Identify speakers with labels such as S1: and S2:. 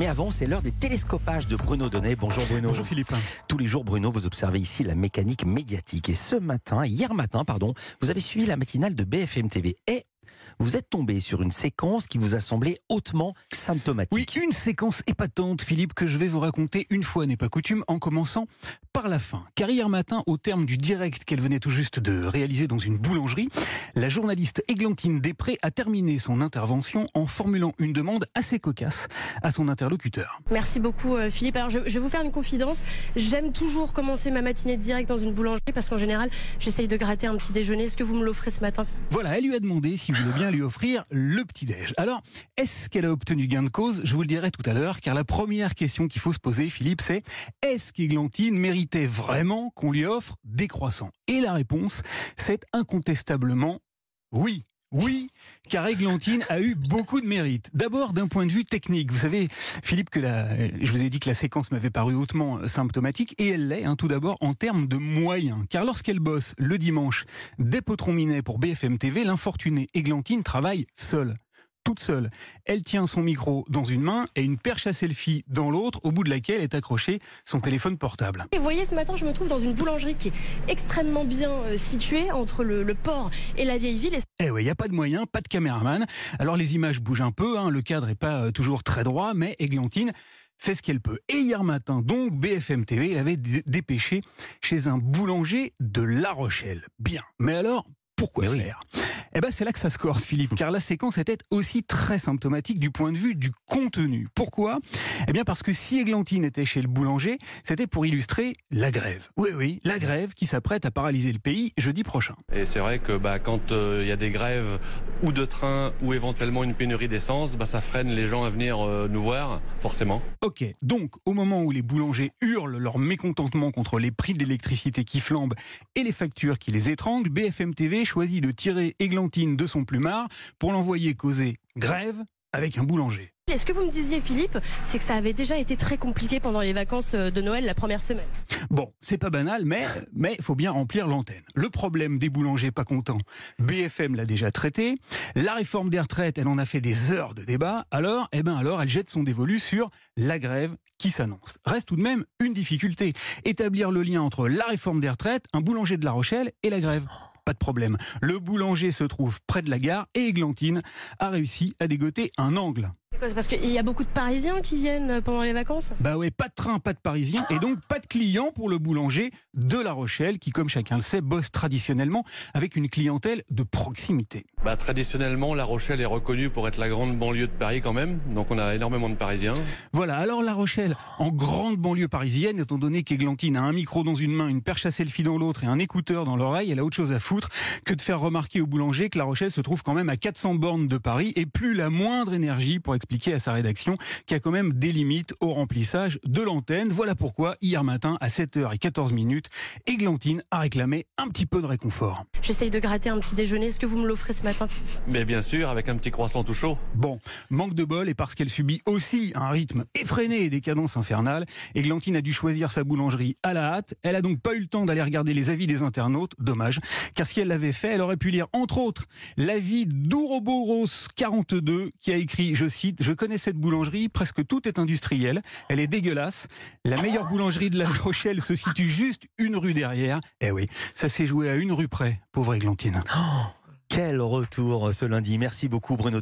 S1: Mais avant, c'est l'heure des télescopages de Bruno Donnet. Bonjour Bruno.
S2: Bonjour Philippe.
S1: Tous les jours, Bruno, vous observez ici la mécanique médiatique. Et ce matin, hier matin, pardon, vous avez suivi la matinale de BFM TV. Et vous êtes tombé sur une séquence qui vous a semblé hautement symptomatique.
S2: Oui, une séquence épatante, Philippe, que je vais vous raconter une fois n'est pas coutume, en commençant par la fin. Car hier matin, au terme du direct qu'elle venait tout juste de réaliser dans une boulangerie, la journaliste Églantine Després a terminé son intervention en formulant une demande assez cocasse à son interlocuteur.
S3: Merci beaucoup euh, Philippe. Alors je, je vais vous faire une confidence. J'aime toujours commencer ma matinée direct dans une boulangerie parce qu'en général, j'essaye de gratter un petit déjeuner. Est-ce que vous me l'offrez ce matin?
S2: Voilà, elle lui a demandé s'il voulait bien lui offrir le petit-déj. Alors, est-ce qu'elle a obtenu gain de cause? Je vous le dirai tout à l'heure, car la première question qu'il faut se poser, Philippe, c'est est-ce qu'Églantine méritait vraiment qu'on lui offre des croissants? Et la réponse, c'est incontestablement oui. Oui, car Églantine a eu beaucoup de mérite. D'abord d'un point de vue technique. Vous savez, Philippe, que la, je vous ai dit que la séquence m'avait paru hautement symptomatique, et elle l'est, hein, tout d'abord en termes de moyens. Car lorsqu'elle bosse le dimanche des potrons minets pour BFM TV, l'infortunée Églantine travaille seule toute seule. Elle tient son micro dans une main et une perche à selfie dans l'autre, au bout de laquelle est accroché son téléphone portable.
S3: Et vous voyez, ce matin, je me trouve dans une boulangerie qui est extrêmement bien euh, située entre le, le port et la vieille ville.
S2: Eh oui, il n'y a pas de moyens, pas de caméraman. Alors les images bougent un peu, hein, le cadre n'est pas euh, toujours très droit, mais Églantine fait ce qu'elle peut. Et hier matin, donc, BFM TV, il avait dé- dépêché chez un boulanger de La Rochelle. Bien. Mais alors, pourquoi
S1: Mais oui.
S2: faire? Eh ben, c'est là que ça se corse, Philippe, car la séquence était aussi très symptomatique du point de vue du contenu. Pourquoi? Eh bien, parce que si Églantine était chez le boulanger, c'était pour illustrer la grève. Oui, oui, la grève qui s'apprête à paralyser le pays jeudi prochain.
S4: Et c'est vrai que bah, quand euh, il y a des grèves ou de train ou éventuellement une pénurie d'essence, bah, ça freine les gens à venir euh, nous voir, forcément.
S2: Ok, donc au moment où les boulangers hurlent leur mécontentement contre les prix de l'électricité qui flambent et les factures qui les étranglent, BFM TV choisit de tirer Églantine de son plumard pour l'envoyer causer grève avec un boulanger.
S3: ce que vous me disiez, Philippe, c'est que ça avait déjà été très compliqué pendant les vacances euh, de Noël la première semaine.
S2: Bon, c'est pas banal, mais mais faut bien remplir l'antenne. Le problème des boulangers pas contents, BFM l'a déjà traité. La réforme des retraites, elle en a fait des heures de débat. Alors, eh ben alors, elle jette son dévolu sur la grève qui s'annonce. Reste tout de même une difficulté établir le lien entre la réforme des retraites, un boulanger de La Rochelle et la grève. Pas de problème. Le boulanger se trouve près de la gare et Églantine a réussi à dégoter un angle.
S3: C'est parce qu'il y a beaucoup de Parisiens qui viennent euh, pendant les vacances?
S2: Bah ouais, pas de train, pas de parisien, et donc pas de clients pour le boulanger de La Rochelle, qui, comme chacun le sait, bosse traditionnellement avec une clientèle de proximité.
S4: Bah, traditionnellement, La Rochelle est reconnue pour être la grande banlieue de Paris quand même, donc on a énormément de Parisiens.
S2: Voilà, alors La Rochelle, en grande banlieue parisienne, étant donné qu'Églantine a un micro dans une main, une perche à selfie dans l'autre et un écouteur dans l'oreille, elle a autre chose à foutre que de faire remarquer au boulanger que La Rochelle se trouve quand même à 400 bornes de Paris et plus la moindre énergie pour expliquer à sa rédaction qu'il y a quand même des limites au remplissage de l'antenne. Voilà pourquoi, hier matin, à 7h14 minutes, Églantine a réclamé un petit peu de réconfort.
S3: J'essaye de gratter un petit déjeuner. Est-ce que vous me l'offrez ce matin?
S4: Mais bien sûr, avec un petit croissant tout chaud.
S2: Bon, manque de bol et parce qu'elle subit aussi un rythme effréné et des cadences infernales, Églantine a dû choisir sa boulangerie à la hâte. Elle a donc pas eu le temps d'aller regarder les avis des internautes, dommage, car si elle l'avait fait, elle aurait pu lire entre autres l'avis d'Ouroboros 42 qui a écrit, je cite, je connais cette boulangerie, presque tout est industriel, elle est dégueulasse. La meilleure boulangerie de La Rochelle se situe juste une rue derrière. Eh oui, ça s'est joué à une rue près, pauvre Églantine.
S1: Quel retour ce lundi. Merci beaucoup Bruno